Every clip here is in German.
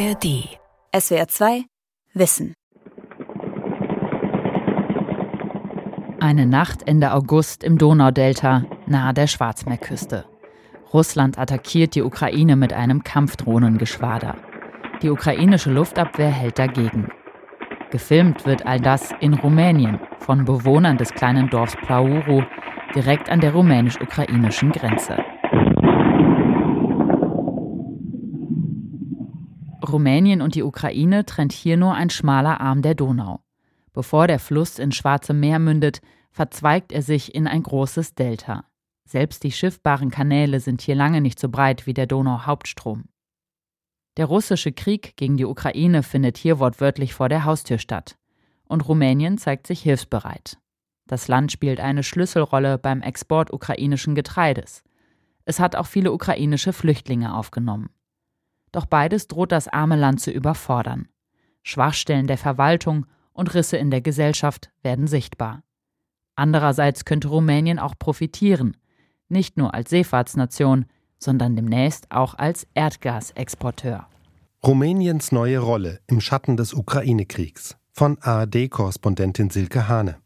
ARD. SWR 2 Wissen. Eine Nacht Ende August im Donaudelta, nahe der Schwarzmeerküste. Russland attackiert die Ukraine mit einem Kampfdrohnengeschwader. Die ukrainische Luftabwehr hält dagegen. Gefilmt wird all das in Rumänien von Bewohnern des kleinen Dorfs Plauru, direkt an der rumänisch-ukrainischen Grenze. Rumänien und die Ukraine trennt hier nur ein schmaler Arm der Donau. Bevor der Fluss ins Schwarze Meer mündet, verzweigt er sich in ein großes Delta. Selbst die schiffbaren Kanäle sind hier lange nicht so breit wie der Donau-Hauptstrom. Der russische Krieg gegen die Ukraine findet hier wortwörtlich vor der Haustür statt. Und Rumänien zeigt sich hilfsbereit. Das Land spielt eine Schlüsselrolle beim Export ukrainischen Getreides. Es hat auch viele ukrainische Flüchtlinge aufgenommen. Doch beides droht das arme Land zu überfordern. Schwachstellen der Verwaltung und Risse in der Gesellschaft werden sichtbar. Andererseits könnte Rumänien auch profitieren, nicht nur als Seefahrtsnation, sondern demnächst auch als Erdgasexporteur. Rumäniens neue Rolle im Schatten des Ukraine-Kriegs von ARD-Korrespondentin Silke Hane.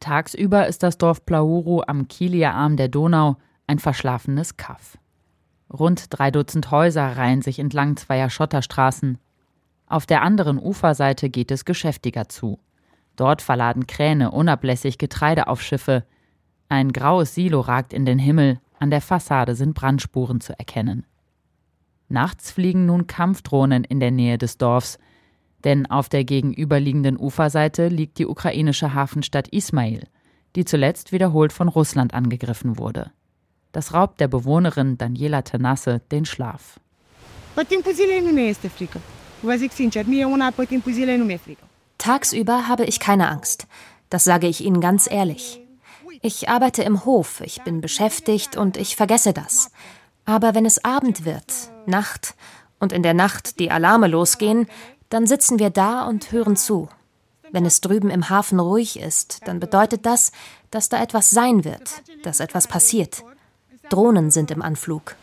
Tagsüber ist das Dorf Plauru am Kieler Arm der Donau ein verschlafenes Kaff. Rund drei Dutzend Häuser reihen sich entlang zweier Schotterstraßen. Auf der anderen Uferseite geht es geschäftiger zu. Dort verladen Kräne unablässig Getreide auf Schiffe. Ein graues Silo ragt in den Himmel, an der Fassade sind Brandspuren zu erkennen. Nachts fliegen nun Kampfdrohnen in der Nähe des Dorfs, denn auf der gegenüberliegenden Uferseite liegt die ukrainische Hafenstadt Ismail, die zuletzt wiederholt von Russland angegriffen wurde. Das raubt der Bewohnerin Daniela Tenasse den Schlaf. Tagsüber habe ich keine Angst. Das sage ich Ihnen ganz ehrlich. Ich arbeite im Hof, ich bin beschäftigt und ich vergesse das. Aber wenn es Abend wird, Nacht und in der Nacht die Alarme losgehen, dann sitzen wir da und hören zu. Wenn es drüben im Hafen ruhig ist, dann bedeutet das, dass da etwas sein wird, dass etwas passiert. Drohnen sind im Anflug.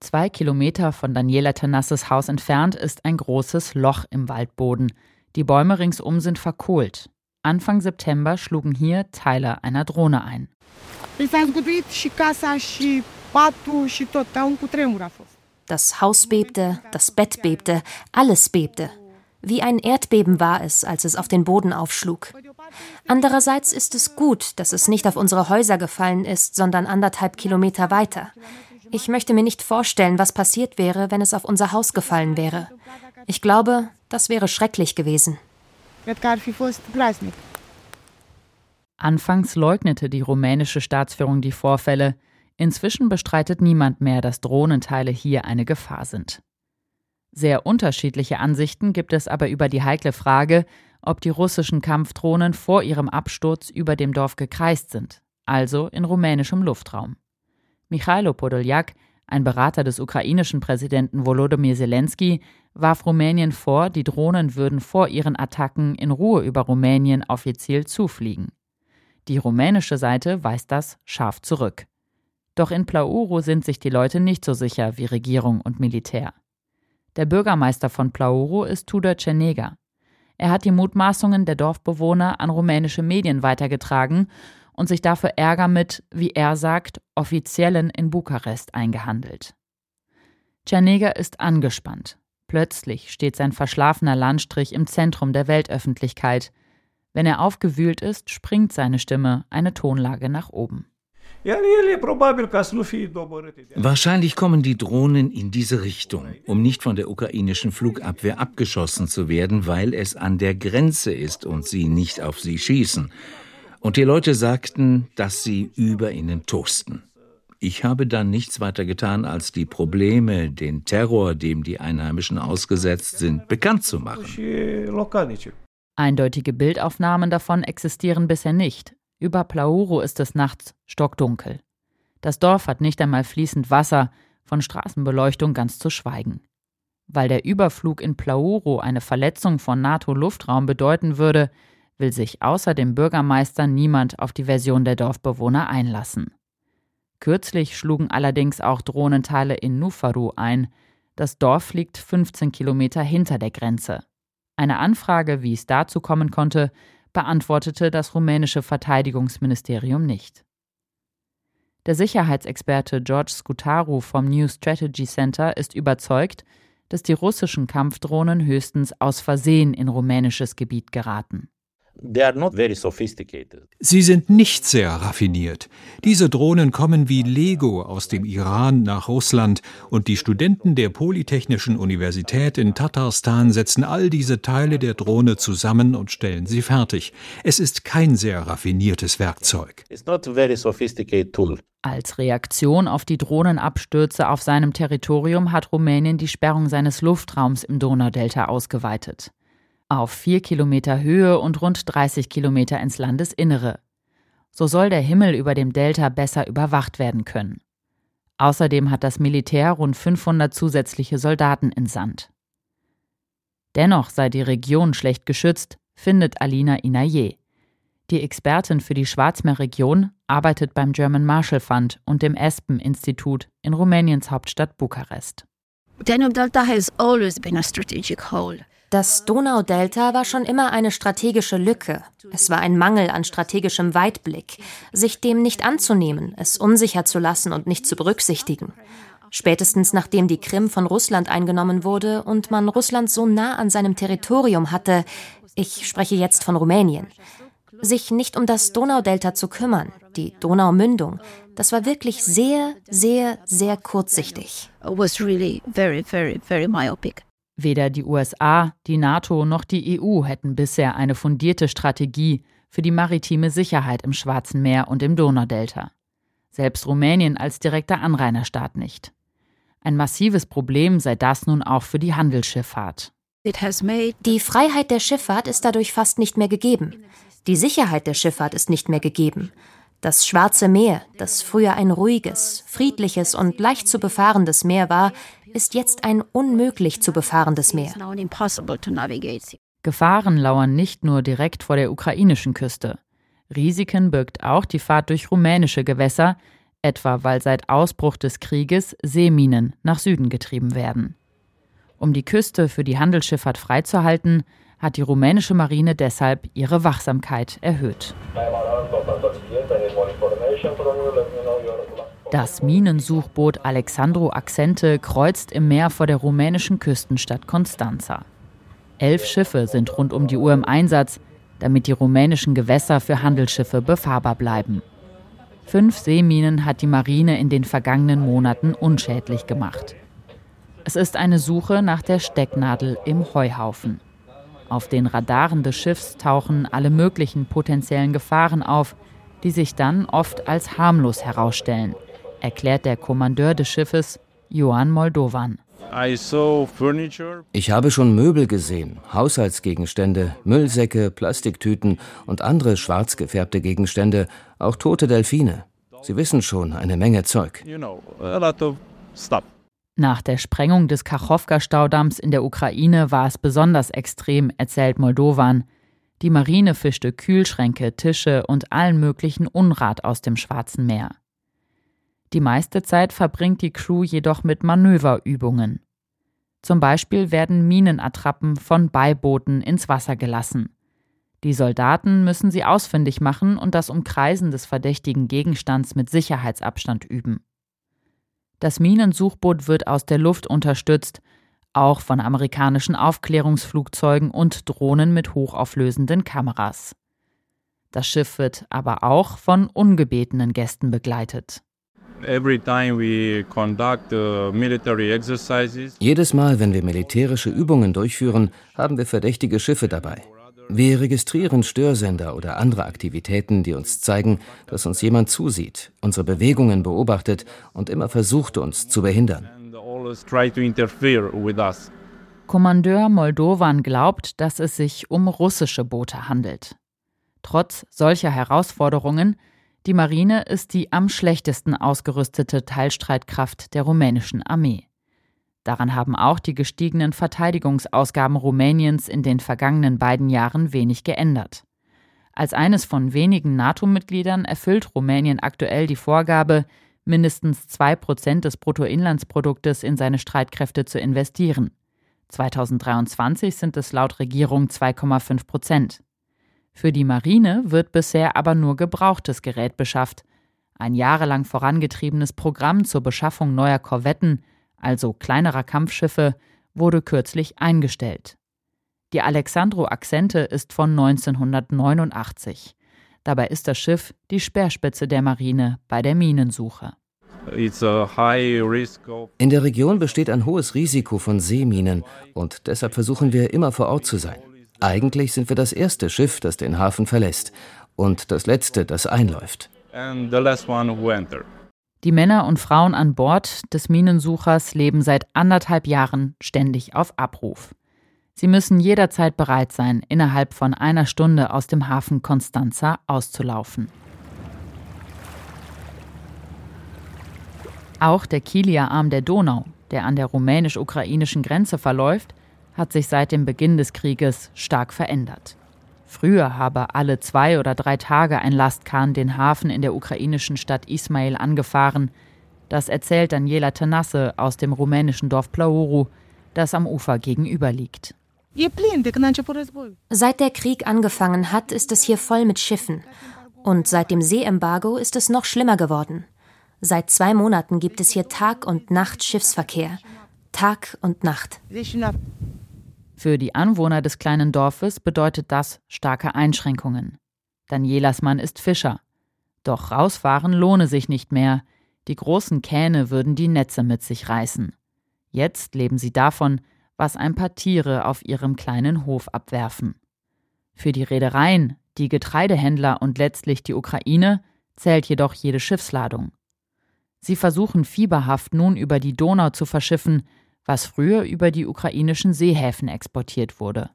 Zwei Kilometer von Daniela Tanasses Haus entfernt ist ein großes Loch im Waldboden. Die Bäume ringsum sind verkohlt. Anfang September schlugen hier Teile einer Drohne ein. Das Haus bebte, das Bett bebte, alles bebte. Wie ein Erdbeben war es, als es auf den Boden aufschlug. Andererseits ist es gut, dass es nicht auf unsere Häuser gefallen ist, sondern anderthalb Kilometer weiter. Ich möchte mir nicht vorstellen, was passiert wäre, wenn es auf unser Haus gefallen wäre. Ich glaube, das wäre schrecklich gewesen. Anfangs leugnete die rumänische Staatsführung die Vorfälle. Inzwischen bestreitet niemand mehr, dass Drohnenteile hier eine Gefahr sind. Sehr unterschiedliche Ansichten gibt es aber über die heikle Frage, ob die russischen Kampfdrohnen vor ihrem Absturz über dem Dorf gekreist sind, also in rumänischem Luftraum. Michailo Podoljak, ein Berater des ukrainischen Präsidenten Volodymyr Zelensky, warf Rumänien vor, die Drohnen würden vor ihren Attacken in Ruhe über Rumänien offiziell zufliegen. Die rumänische Seite weist das scharf zurück. Doch in Plauru sind sich die Leute nicht so sicher wie Regierung und Militär. Der Bürgermeister von Plauro ist Tudor Cenega. Er hat die Mutmaßungen der Dorfbewohner an rumänische Medien weitergetragen und sich dafür Ärger mit, wie er sagt, Offiziellen in Bukarest eingehandelt. Cenega ist angespannt. Plötzlich steht sein verschlafener Landstrich im Zentrum der Weltöffentlichkeit. Wenn er aufgewühlt ist, springt seine Stimme eine Tonlage nach oben. Wahrscheinlich kommen die Drohnen in diese Richtung, um nicht von der ukrainischen Flugabwehr abgeschossen zu werden, weil es an der Grenze ist und sie nicht auf sie schießen. Und die Leute sagten, dass sie über ihnen toasten. Ich habe dann nichts weiter getan, als die Probleme, den Terror, dem die Einheimischen ausgesetzt sind, bekannt zu machen. Eindeutige Bildaufnahmen davon existieren bisher nicht, über Plauro ist es nachts stockdunkel. Das Dorf hat nicht einmal fließend Wasser, von Straßenbeleuchtung ganz zu schweigen. Weil der Überflug in Plauro eine Verletzung von NATO-Luftraum bedeuten würde, will sich außer dem Bürgermeister niemand auf die Version der Dorfbewohner einlassen. Kürzlich schlugen allerdings auch Drohnenteile in Nufaru ein. Das Dorf liegt 15 Kilometer hinter der Grenze. Eine Anfrage, wie es dazu kommen konnte, beantwortete das rumänische Verteidigungsministerium nicht. Der Sicherheitsexperte George Scutaru vom New Strategy Center ist überzeugt, dass die russischen Kampfdrohnen höchstens aus Versehen in rumänisches Gebiet geraten. Sie sind nicht sehr raffiniert. Diese Drohnen kommen wie Lego aus dem Iran nach Russland und die Studenten der Polytechnischen Universität in Tatarstan setzen all diese Teile der Drohne zusammen und stellen sie fertig. Es ist kein sehr raffiniertes Werkzeug. Als Reaktion auf die Drohnenabstürze auf seinem Territorium hat Rumänien die Sperrung seines Luftraums im Donaudelta ausgeweitet auf vier Kilometer Höhe und rund 30 Kilometer ins Landesinnere. So soll der Himmel über dem Delta besser überwacht werden können. Außerdem hat das Militär rund 500 zusätzliche Soldaten entsandt. Dennoch sei die Region schlecht geschützt, findet Alina Inaye. Die Expertin für die Schwarzmeerregion arbeitet beim German Marshall Fund und dem Espen-Institut in Rumäniens Hauptstadt Bukarest. Danube Delta has always been a strategic hole. Das Donaudelta war schon immer eine strategische Lücke. Es war ein Mangel an strategischem Weitblick, sich dem nicht anzunehmen, es unsicher zu lassen und nicht zu berücksichtigen. Spätestens nachdem die Krim von Russland eingenommen wurde und man Russland so nah an seinem Territorium hatte, ich spreche jetzt von Rumänien, sich nicht um das Donaudelta zu kümmern, die Donaumündung, das war wirklich sehr, sehr, sehr kurzsichtig. It was really very, very, very myopic. Weder die USA, die NATO noch die EU hätten bisher eine fundierte Strategie für die maritime Sicherheit im Schwarzen Meer und im Donaudelta. Selbst Rumänien als direkter Anrainerstaat nicht. Ein massives Problem sei das nun auch für die Handelsschifffahrt. Die Freiheit der Schifffahrt ist dadurch fast nicht mehr gegeben. Die Sicherheit der Schifffahrt ist nicht mehr gegeben. Das Schwarze Meer, das früher ein ruhiges, friedliches und leicht zu befahrendes Meer war, ist jetzt ein unmöglich zu befahrendes Meer. Gefahren lauern nicht nur direkt vor der ukrainischen Küste. Risiken birgt auch die Fahrt durch rumänische Gewässer, etwa weil seit Ausbruch des Krieges Seeminen nach Süden getrieben werden. Um die Küste für die Handelsschifffahrt freizuhalten, hat die rumänische Marine deshalb ihre Wachsamkeit erhöht. Das Minensuchboot Alexandro Accente kreuzt im Meer vor der rumänischen Küstenstadt Constanza. Elf Schiffe sind rund um die Uhr im Einsatz, damit die rumänischen Gewässer für Handelsschiffe befahrbar bleiben. Fünf Seeminen hat die Marine in den vergangenen Monaten unschädlich gemacht. Es ist eine Suche nach der Stecknadel im Heuhaufen. Auf den Radaren des Schiffs tauchen alle möglichen potenziellen Gefahren auf, die sich dann oft als harmlos herausstellen – erklärt der Kommandeur des Schiffes, Johann Moldovan. Ich habe schon Möbel gesehen, Haushaltsgegenstände, Müllsäcke, Plastiktüten und andere schwarz gefärbte Gegenstände, auch tote Delfine. Sie wissen schon, eine Menge Zeug. Nach der Sprengung des Kachowka-Staudamms in der Ukraine war es besonders extrem, erzählt Moldovan. Die Marine fischte Kühlschränke, Tische und allen möglichen Unrat aus dem Schwarzen Meer. Die meiste Zeit verbringt die Crew jedoch mit Manöverübungen. Zum Beispiel werden Minenattrappen von Beibooten ins Wasser gelassen. Die Soldaten müssen sie ausfindig machen und das Umkreisen des verdächtigen Gegenstands mit Sicherheitsabstand üben. Das Minensuchboot wird aus der Luft unterstützt, auch von amerikanischen Aufklärungsflugzeugen und Drohnen mit hochauflösenden Kameras. Das Schiff wird aber auch von ungebetenen Gästen begleitet. Uh, Jedes Mal, wenn wir militärische Übungen durchführen, haben wir verdächtige Schiffe dabei. Wir registrieren Störsender oder andere Aktivitäten, die uns zeigen, dass uns jemand zusieht, unsere Bewegungen beobachtet und immer versucht, uns zu behindern. Kommandeur Moldovan glaubt, dass es sich um russische Boote handelt. Trotz solcher Herausforderungen die Marine ist die am schlechtesten ausgerüstete Teilstreitkraft der rumänischen Armee. Daran haben auch die gestiegenen Verteidigungsausgaben Rumäniens in den vergangenen beiden Jahren wenig geändert. Als eines von wenigen NATO-Mitgliedern erfüllt Rumänien aktuell die Vorgabe, mindestens 2 Prozent des Bruttoinlandsproduktes in seine Streitkräfte zu investieren. 2023 sind es laut Regierung 2,5 Prozent. Für die Marine wird bisher aber nur gebrauchtes Gerät beschafft. Ein jahrelang vorangetriebenes Programm zur Beschaffung neuer Korvetten, also kleinerer Kampfschiffe, wurde kürzlich eingestellt. Die Alexandro Accente ist von 1989. Dabei ist das Schiff die Speerspitze der Marine bei der Minensuche. In der Region besteht ein hohes Risiko von Seeminen und deshalb versuchen wir immer vor Ort zu sein. Eigentlich sind wir das erste Schiff, das den Hafen verlässt und das letzte, das einläuft. Die Männer und Frauen an Bord des Minensuchers leben seit anderthalb Jahren ständig auf Abruf. Sie müssen jederzeit bereit sein, innerhalb von einer Stunde aus dem Hafen Constanza auszulaufen. Auch der Kielia-Arm der Donau, der an der rumänisch-ukrainischen Grenze verläuft, hat sich seit dem Beginn des Krieges stark verändert. Früher habe alle zwei oder drei Tage ein Lastkahn den Hafen in der ukrainischen Stadt Ismail angefahren. Das erzählt Daniela Tenasse aus dem rumänischen Dorf Plauru, das am Ufer gegenüber liegt. Seit der Krieg angefangen hat, ist es hier voll mit Schiffen. Und seit dem Seeembargo ist es noch schlimmer geworden. Seit zwei Monaten gibt es hier Tag und Nacht Schiffsverkehr. Tag und Nacht. Für die Anwohner des kleinen Dorfes bedeutet das starke Einschränkungen. Danielas Mann ist Fischer. Doch rausfahren lohne sich nicht mehr. Die großen Kähne würden die Netze mit sich reißen. Jetzt leben sie davon, was ein paar Tiere auf ihrem kleinen Hof abwerfen. Für die Reedereien, die Getreidehändler und letztlich die Ukraine zählt jedoch jede Schiffsladung. Sie versuchen fieberhaft nun über die Donau zu verschiffen, was früher über die ukrainischen Seehäfen exportiert wurde.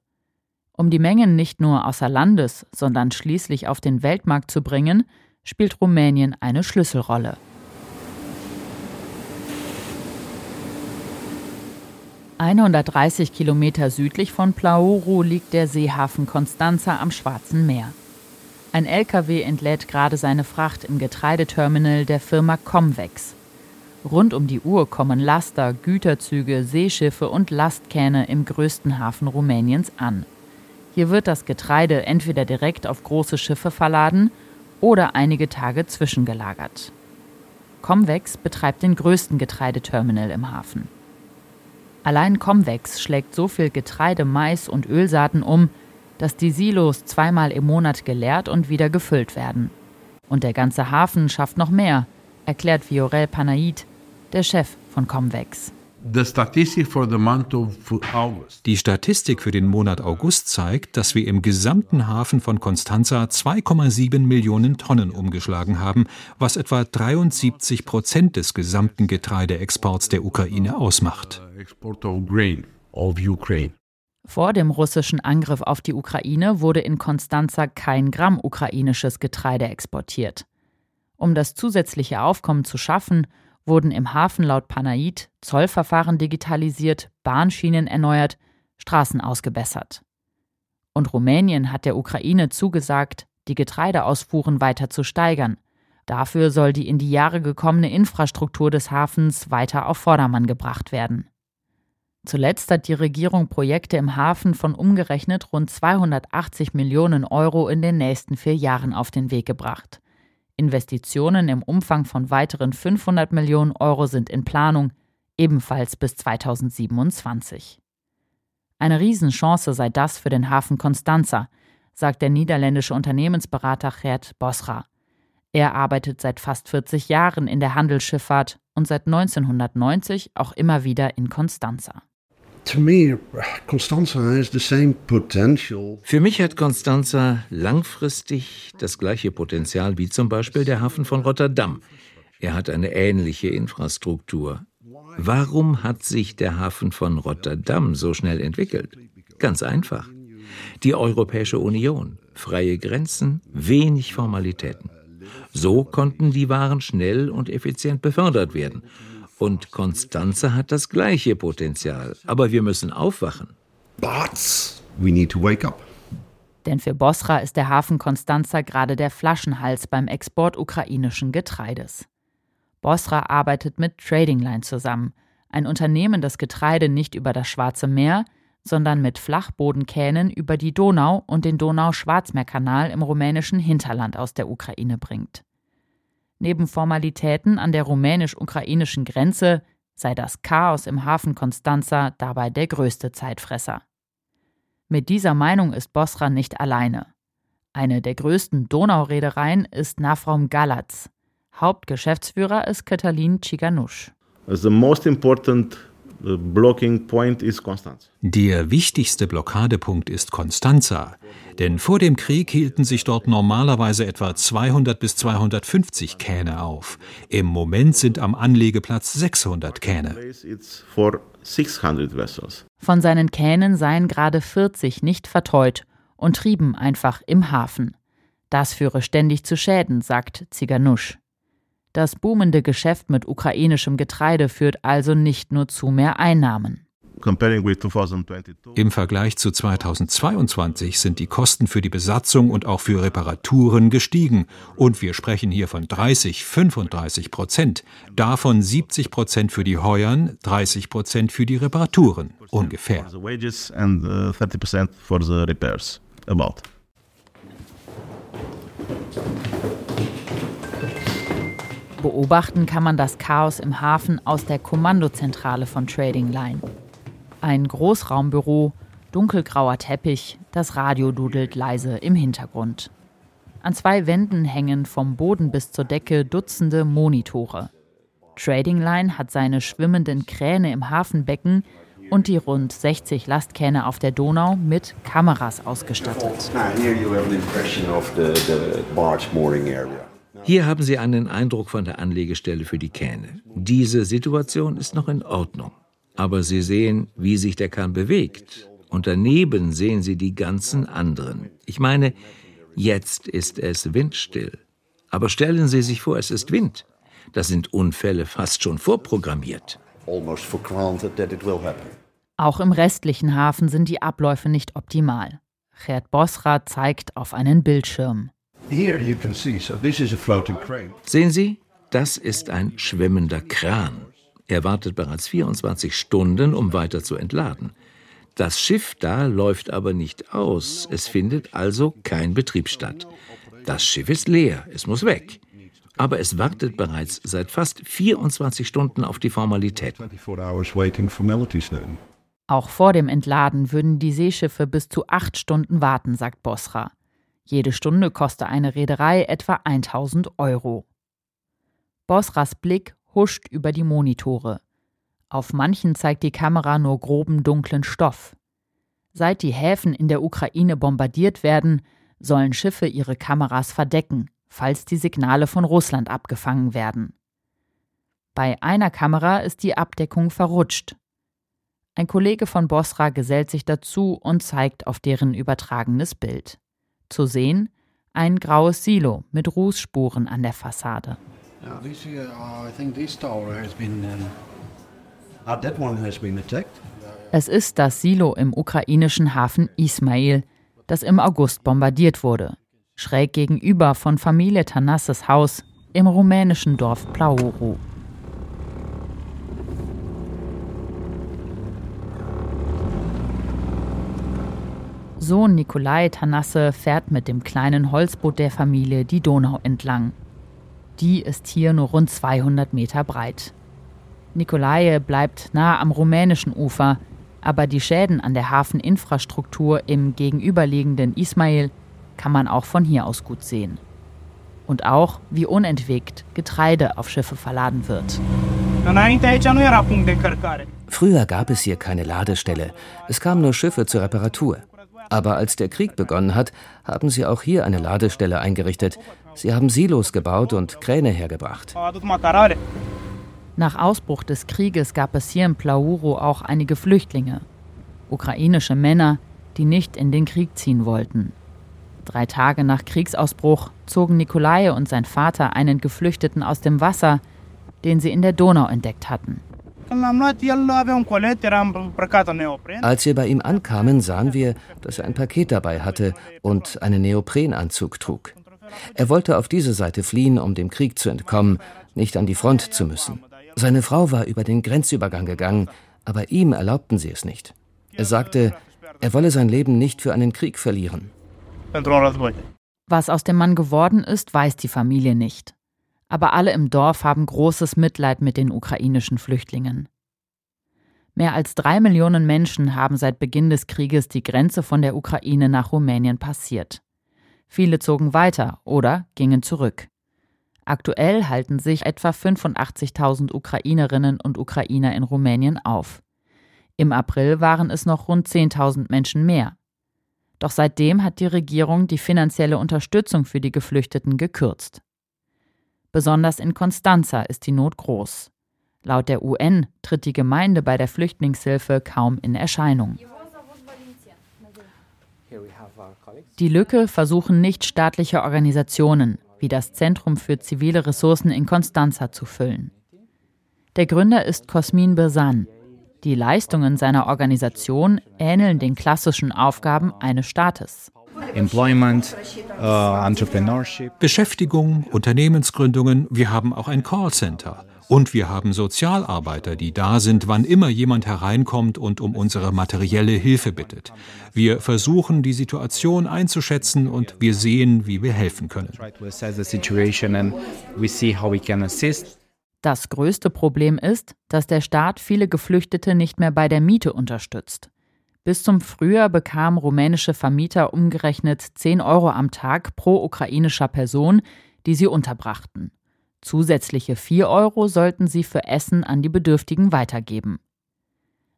Um die Mengen nicht nur außer Landes, sondern schließlich auf den Weltmarkt zu bringen, spielt Rumänien eine Schlüsselrolle. 130 Kilometer südlich von Plauru liegt der Seehafen Constanza am Schwarzen Meer. Ein LKW entlädt gerade seine Fracht im Getreideterminal der Firma Comvex. Rund um die Uhr kommen Laster, Güterzüge, Seeschiffe und Lastkähne im größten Hafen Rumäniens an. Hier wird das Getreide entweder direkt auf große Schiffe verladen oder einige Tage zwischengelagert. Comvex betreibt den größten Getreideterminal im Hafen. Allein Comvex schlägt so viel Getreide, Mais und Ölsaaten um, dass die Silos zweimal im Monat geleert und wieder gefüllt werden. Und der ganze Hafen schafft noch mehr, erklärt Viorel Panait, der Chef von Comvex. Die Statistik für den Monat August zeigt, dass wir im gesamten Hafen von Constanza 2,7 Millionen Tonnen umgeschlagen haben, was etwa 73 Prozent des gesamten Getreideexports der Ukraine ausmacht. Vor dem russischen Angriff auf die Ukraine wurde in Constanza kein Gramm ukrainisches Getreide exportiert. Um das zusätzliche Aufkommen zu schaffen, wurden im Hafen laut Panait Zollverfahren digitalisiert, Bahnschienen erneuert, Straßen ausgebessert. Und Rumänien hat der Ukraine zugesagt, die Getreideausfuhren weiter zu steigern. Dafür soll die in die Jahre gekommene Infrastruktur des Hafens weiter auf Vordermann gebracht werden. Zuletzt hat die Regierung Projekte im Hafen von umgerechnet rund 280 Millionen Euro in den nächsten vier Jahren auf den Weg gebracht. Investitionen im Umfang von weiteren 500 Millionen Euro sind in Planung, ebenfalls bis 2027. Eine Riesenchance sei das für den Hafen Constanza, sagt der niederländische Unternehmensberater Gerd Bosra. Er arbeitet seit fast 40 Jahren in der Handelsschifffahrt und seit 1990 auch immer wieder in Constanza. Für mich hat Constanza langfristig das gleiche Potenzial wie zum Beispiel der Hafen von Rotterdam. Er hat eine ähnliche Infrastruktur. Warum hat sich der Hafen von Rotterdam so schnell entwickelt? Ganz einfach. Die Europäische Union, freie Grenzen, wenig Formalitäten. So konnten die Waren schnell und effizient befördert werden. Und Konstanze hat das gleiche Potenzial. Aber wir müssen aufwachen. But we need to wake up. Denn für Bosra ist der Hafen Konstanza gerade der Flaschenhals beim Export ukrainischen Getreides. Bosra arbeitet mit Trading Line zusammen, ein Unternehmen, das Getreide nicht über das Schwarze Meer, sondern mit Flachbodenkähnen über die Donau und den Donau-Schwarzmeerkanal im rumänischen Hinterland aus der Ukraine bringt. Neben Formalitäten an der rumänisch-ukrainischen Grenze sei das Chaos im Hafen Constanza dabei der größte Zeitfresser. Mit dieser Meinung ist Bosra nicht alleine. Eine der größten Donaureedereien ist Nafrom Galatz. Hauptgeschäftsführer ist Katalin Ciganusch. The most important blocking point is Constanza. Der wichtigste Blockadepunkt ist Constanza, denn vor dem Krieg hielten sich dort normalerweise etwa 200 bis 250 Kähne auf. Im Moment sind am Anlegeplatz 600 Kähne. Von seinen Kähnen seien gerade 40 nicht verteut und trieben einfach im Hafen. Das führe ständig zu Schäden, sagt Ziganusch. Das boomende Geschäft mit ukrainischem Getreide führt also nicht nur zu mehr Einnahmen. Im Vergleich zu 2022 sind die Kosten für die Besatzung und auch für Reparaturen gestiegen. Und wir sprechen hier von 30, 35 Prozent. Davon 70 Prozent für die Heuern, 30 Prozent für die Reparaturen. Ungefähr. Beobachten kann man das Chaos im Hafen aus der Kommandozentrale von Trading Line. Ein Großraumbüro, dunkelgrauer Teppich, das Radio dudelt leise im Hintergrund. An zwei Wänden hängen vom Boden bis zur Decke Dutzende Monitore. Trading Line hat seine schwimmenden Kräne im Hafenbecken und die rund 60 Lastkähne auf der Donau mit Kameras ausgestattet. Hier haben Sie einen Eindruck von der Anlegestelle für die Kähne. Diese Situation ist noch in Ordnung aber Sie sehen, wie sich der Kahn bewegt. Und daneben sehen Sie die ganzen anderen. Ich meine, jetzt ist es windstill. Aber stellen Sie sich vor, es ist Wind. Da sind Unfälle fast schon vorprogrammiert. Auch im restlichen Hafen sind die Abläufe nicht optimal. Gerd Bosra zeigt auf einen Bildschirm. Sehen Sie, das ist ein schwimmender Kran. Er wartet bereits 24 Stunden, um weiter zu entladen. Das Schiff da läuft aber nicht aus. Es findet also kein Betrieb statt. Das Schiff ist leer, es muss weg. Aber es wartet bereits seit fast 24 Stunden auf die Formalitäten. Auch vor dem Entladen würden die Seeschiffe bis zu acht Stunden warten, sagt Bosra. Jede Stunde koste eine Reederei etwa 1000 Euro. Bosras Blick huscht über die Monitore. Auf manchen zeigt die Kamera nur groben dunklen Stoff. Seit die Häfen in der Ukraine bombardiert werden, sollen Schiffe ihre Kameras verdecken, falls die Signale von Russland abgefangen werden. Bei einer Kamera ist die Abdeckung verrutscht. Ein Kollege von Bosra gesellt sich dazu und zeigt auf deren übertragenes Bild. Zu sehen ein graues Silo mit Rußspuren an der Fassade. Now this here, uh, I think this tower has been. Um, uh, that one has been attacked. Es ist das Silo im ukrainischen Hafen Ismail, das im August bombardiert wurde, schräg gegenüber von Familie Tanasses Haus im rumänischen Dorf Plauru. Sohn Nikolai Tanasse fährt mit dem kleinen Holzboot der Familie die Donau entlang. Die ist hier nur rund 200 Meter breit. Nikolaje bleibt nah am rumänischen Ufer, aber die Schäden an der Hafeninfrastruktur im gegenüberliegenden Ismail kann man auch von hier aus gut sehen. Und auch, wie unentwegt Getreide auf Schiffe verladen wird. Früher gab es hier keine Ladestelle. Es kamen nur Schiffe zur Reparatur. Aber als der Krieg begonnen hat, haben sie auch hier eine Ladestelle eingerichtet. Sie haben Silos gebaut und Kräne hergebracht. Nach Ausbruch des Krieges gab es hier in Plauro auch einige Flüchtlinge. Ukrainische Männer, die nicht in den Krieg ziehen wollten. Drei Tage nach Kriegsausbruch zogen Nikolai und sein Vater einen Geflüchteten aus dem Wasser, den sie in der Donau entdeckt hatten. Als wir bei ihm ankamen, sahen wir, dass er ein Paket dabei hatte und einen Neoprenanzug trug. Er wollte auf diese Seite fliehen, um dem Krieg zu entkommen, nicht an die Front zu müssen. Seine Frau war über den Grenzübergang gegangen, aber ihm erlaubten sie es nicht. Er sagte, er wolle sein Leben nicht für einen Krieg verlieren. Was aus dem Mann geworden ist, weiß die Familie nicht. Aber alle im Dorf haben großes Mitleid mit den ukrainischen Flüchtlingen. Mehr als drei Millionen Menschen haben seit Beginn des Krieges die Grenze von der Ukraine nach Rumänien passiert. Viele zogen weiter oder gingen zurück. Aktuell halten sich etwa 85.000 Ukrainerinnen und Ukrainer in Rumänien auf. Im April waren es noch rund 10.000 Menschen mehr. Doch seitdem hat die Regierung die finanzielle Unterstützung für die Geflüchteten gekürzt. Besonders in Constanza ist die Not groß. Laut der UN tritt die Gemeinde bei der Flüchtlingshilfe kaum in Erscheinung. Die Lücke versuchen nichtstaatliche Organisationen wie das Zentrum für zivile Ressourcen in Constanza zu füllen. Der Gründer ist Cosmin Besan. Die Leistungen seiner Organisation ähneln den klassischen Aufgaben eines Staates. Employment, uh, Entrepreneurship. Beschäftigung, Unternehmensgründungen. Wir haben auch ein Callcenter. Und wir haben Sozialarbeiter, die da sind, wann immer jemand hereinkommt und um unsere materielle Hilfe bittet. Wir versuchen, die Situation einzuschätzen und wir sehen, wie wir helfen können. Das größte Problem ist, dass der Staat viele Geflüchtete nicht mehr bei der Miete unterstützt. Bis zum Frühjahr bekamen rumänische Vermieter umgerechnet 10 Euro am Tag pro ukrainischer Person, die sie unterbrachten. Zusätzliche 4 Euro sollten sie für Essen an die Bedürftigen weitergeben.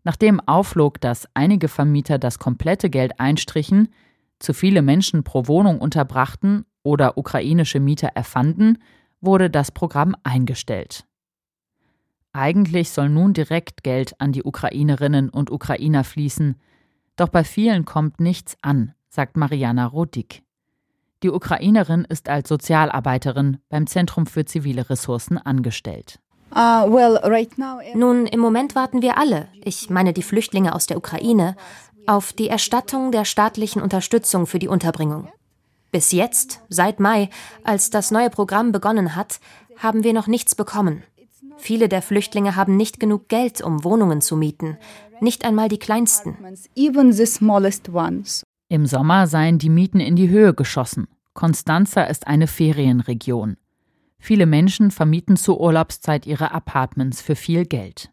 Nachdem aufflog, dass einige Vermieter das komplette Geld einstrichen, zu viele Menschen pro Wohnung unterbrachten oder ukrainische Mieter erfanden, wurde das Programm eingestellt. Eigentlich soll nun direkt Geld an die Ukrainerinnen und Ukrainer fließen, doch bei vielen kommt nichts an, sagt Mariana Rodik. Die Ukrainerin ist als Sozialarbeiterin beim Zentrum für zivile Ressourcen angestellt. Uh, Nun, im Moment warten wir alle, ich meine die Flüchtlinge aus der Ukraine, auf die Erstattung der staatlichen Unterstützung für die Unterbringung. Bis jetzt, seit Mai, als das neue Programm begonnen hat, haben wir noch nichts bekommen. Viele der Flüchtlinge haben nicht genug Geld, um Wohnungen zu mieten, nicht einmal die kleinsten. Im Sommer seien die Mieten in die Höhe geschossen. Constanza ist eine Ferienregion. Viele Menschen vermieten zur Urlaubszeit ihre Apartments für viel Geld.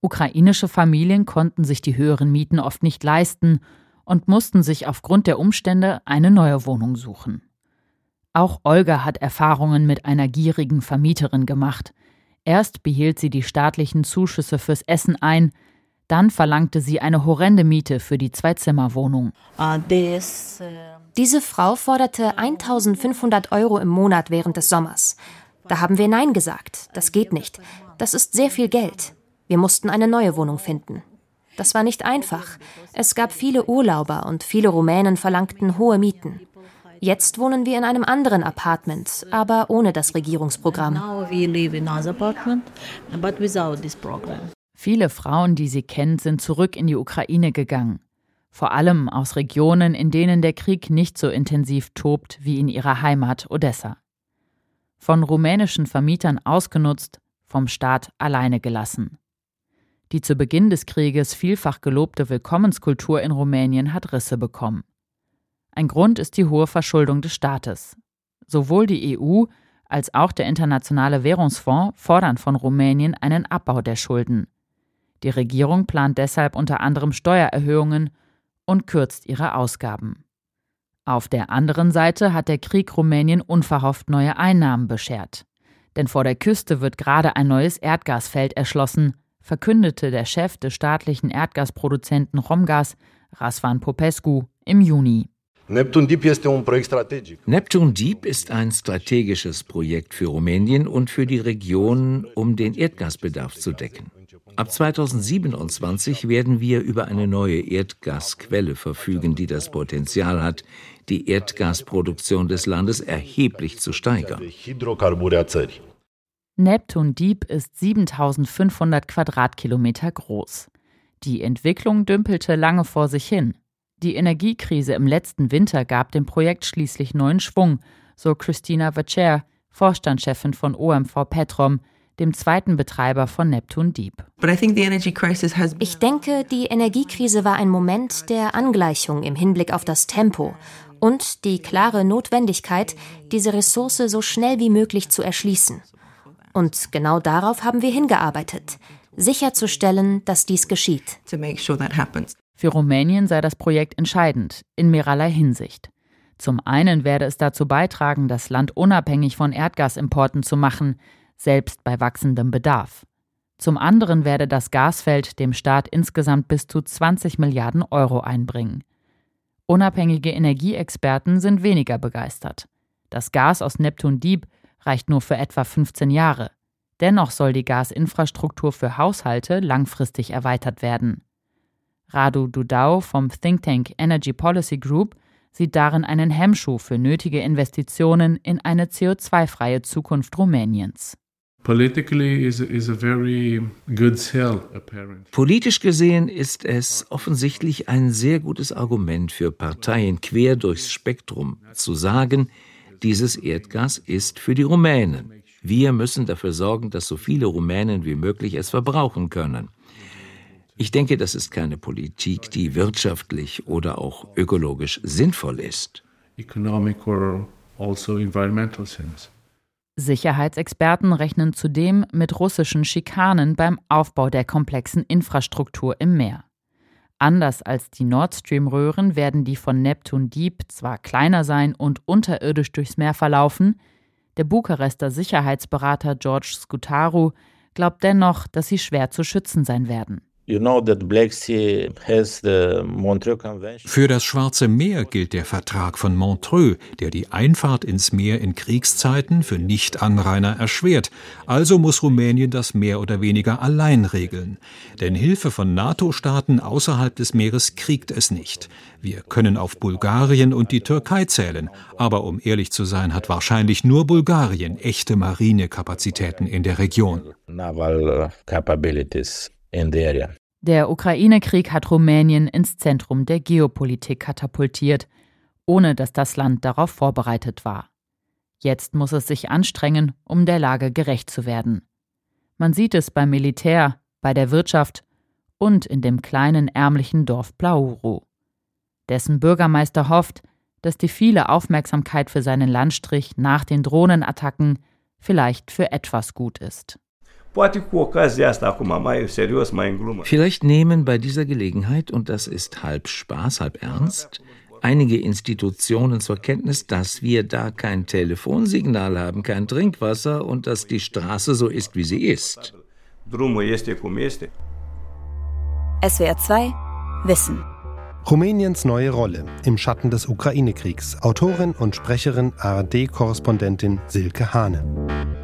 Ukrainische Familien konnten sich die höheren Mieten oft nicht leisten und mussten sich aufgrund der Umstände eine neue Wohnung suchen. Auch Olga hat Erfahrungen mit einer gierigen Vermieterin gemacht, Erst behielt sie die staatlichen Zuschüsse fürs Essen ein, dann verlangte sie eine horrende Miete für die Zwei-Zimmer-Wohnung. Ah, äh, Diese Frau forderte 1500 Euro im Monat während des Sommers. Da haben wir Nein gesagt. Das geht nicht. Das ist sehr viel Geld. Wir mussten eine neue Wohnung finden. Das war nicht einfach. Es gab viele Urlauber und viele Rumänen verlangten hohe Mieten. Jetzt wohnen wir in einem anderen Apartment, aber ohne das Regierungsprogramm. Viele Frauen, die sie kennt, sind zurück in die Ukraine gegangen. Vor allem aus Regionen, in denen der Krieg nicht so intensiv tobt wie in ihrer Heimat Odessa. Von rumänischen Vermietern ausgenutzt, vom Staat alleine gelassen. Die zu Beginn des Krieges vielfach gelobte Willkommenskultur in Rumänien hat Risse bekommen. Ein Grund ist die hohe Verschuldung des Staates. Sowohl die EU als auch der Internationale Währungsfonds fordern von Rumänien einen Abbau der Schulden. Die Regierung plant deshalb unter anderem Steuererhöhungen und kürzt ihre Ausgaben. Auf der anderen Seite hat der Krieg Rumänien unverhofft neue Einnahmen beschert. Denn vor der Küste wird gerade ein neues Erdgasfeld erschlossen, verkündete der Chef des staatlichen Erdgasproduzenten Romgas, Rasvan Popescu, im Juni. Neptun Deep ist ein Projekt strategisch. Neptun Deep ist ein strategisches Projekt für Rumänien und für die Region, um den Erdgasbedarf zu decken. Ab 2027 werden wir über eine neue Erdgasquelle verfügen, die das Potenzial hat, die Erdgasproduktion des Landes erheblich zu steigern. Neptun Deep ist 7500 Quadratkilometer groß. Die Entwicklung dümpelte lange vor sich hin. Die Energiekrise im letzten Winter gab dem Projekt schließlich neuen Schwung, so Christina Vacher Vorstandschefin von OMV Petrom, dem zweiten Betreiber von Neptun Deep. Ich denke, die Energiekrise war ein Moment der Angleichung im Hinblick auf das Tempo und die klare Notwendigkeit, diese Ressource so schnell wie möglich zu erschließen. Und genau darauf haben wir hingearbeitet, sicherzustellen, dass dies geschieht. Für Rumänien sei das Projekt entscheidend, in mehrerlei Hinsicht. Zum einen werde es dazu beitragen, das Land unabhängig von Erdgasimporten zu machen, selbst bei wachsendem Bedarf. Zum anderen werde das Gasfeld dem Staat insgesamt bis zu 20 Milliarden Euro einbringen. Unabhängige Energieexperten sind weniger begeistert. Das Gas aus Neptun Deep reicht nur für etwa 15 Jahre. Dennoch soll die Gasinfrastruktur für Haushalte langfristig erweitert werden. Radu Dudau vom Think Tank Energy Policy Group sieht darin einen Hemmschuh für nötige Investitionen in eine CO2-freie Zukunft Rumäniens. Politisch gesehen ist es offensichtlich ein sehr gutes Argument für Parteien quer durchs Spektrum zu sagen, dieses Erdgas ist für die Rumänen. Wir müssen dafür sorgen, dass so viele Rumänen wie möglich es verbrauchen können. Ich denke, das ist keine Politik, die wirtschaftlich oder auch ökologisch sinnvoll ist. Also Sicherheitsexperten rechnen zudem mit russischen Schikanen beim Aufbau der komplexen Infrastruktur im Meer. Anders als die Nord Stream-Röhren werden die von Neptun Deep zwar kleiner sein und unterirdisch durchs Meer verlaufen, der Bukarester Sicherheitsberater George Skutaru glaubt dennoch, dass sie schwer zu schützen sein werden. Für das Schwarze Meer gilt der Vertrag von Montreux, der die Einfahrt ins Meer in Kriegszeiten für Nichtanrainer erschwert. Also muss Rumänien das mehr oder weniger allein regeln. Denn Hilfe von NATO-Staaten außerhalb des Meeres kriegt es nicht. Wir können auf Bulgarien und die Türkei zählen. Aber um ehrlich zu sein, hat wahrscheinlich nur Bulgarien echte Marinekapazitäten in der Region. Naval capabilities in the area. Der Ukraine-Krieg hat Rumänien ins Zentrum der Geopolitik katapultiert, ohne dass das Land darauf vorbereitet war. Jetzt muss es sich anstrengen, um der Lage gerecht zu werden. Man sieht es beim Militär, bei der Wirtschaft und in dem kleinen ärmlichen Dorf Blauru. Dessen Bürgermeister hofft, dass die viele Aufmerksamkeit für seinen Landstrich nach den Drohnenattacken vielleicht für etwas gut ist. Vielleicht nehmen bei dieser Gelegenheit, und das ist halb Spaß, halb ernst, einige Institutionen zur Kenntnis, dass wir da kein Telefonsignal haben, kein Trinkwasser und dass die Straße so ist, wie sie ist. SWR 2 Wissen Rumäniens neue Rolle im Schatten des Ukraine-Kriegs. Autorin und Sprecherin ARD-Korrespondentin Silke Hane.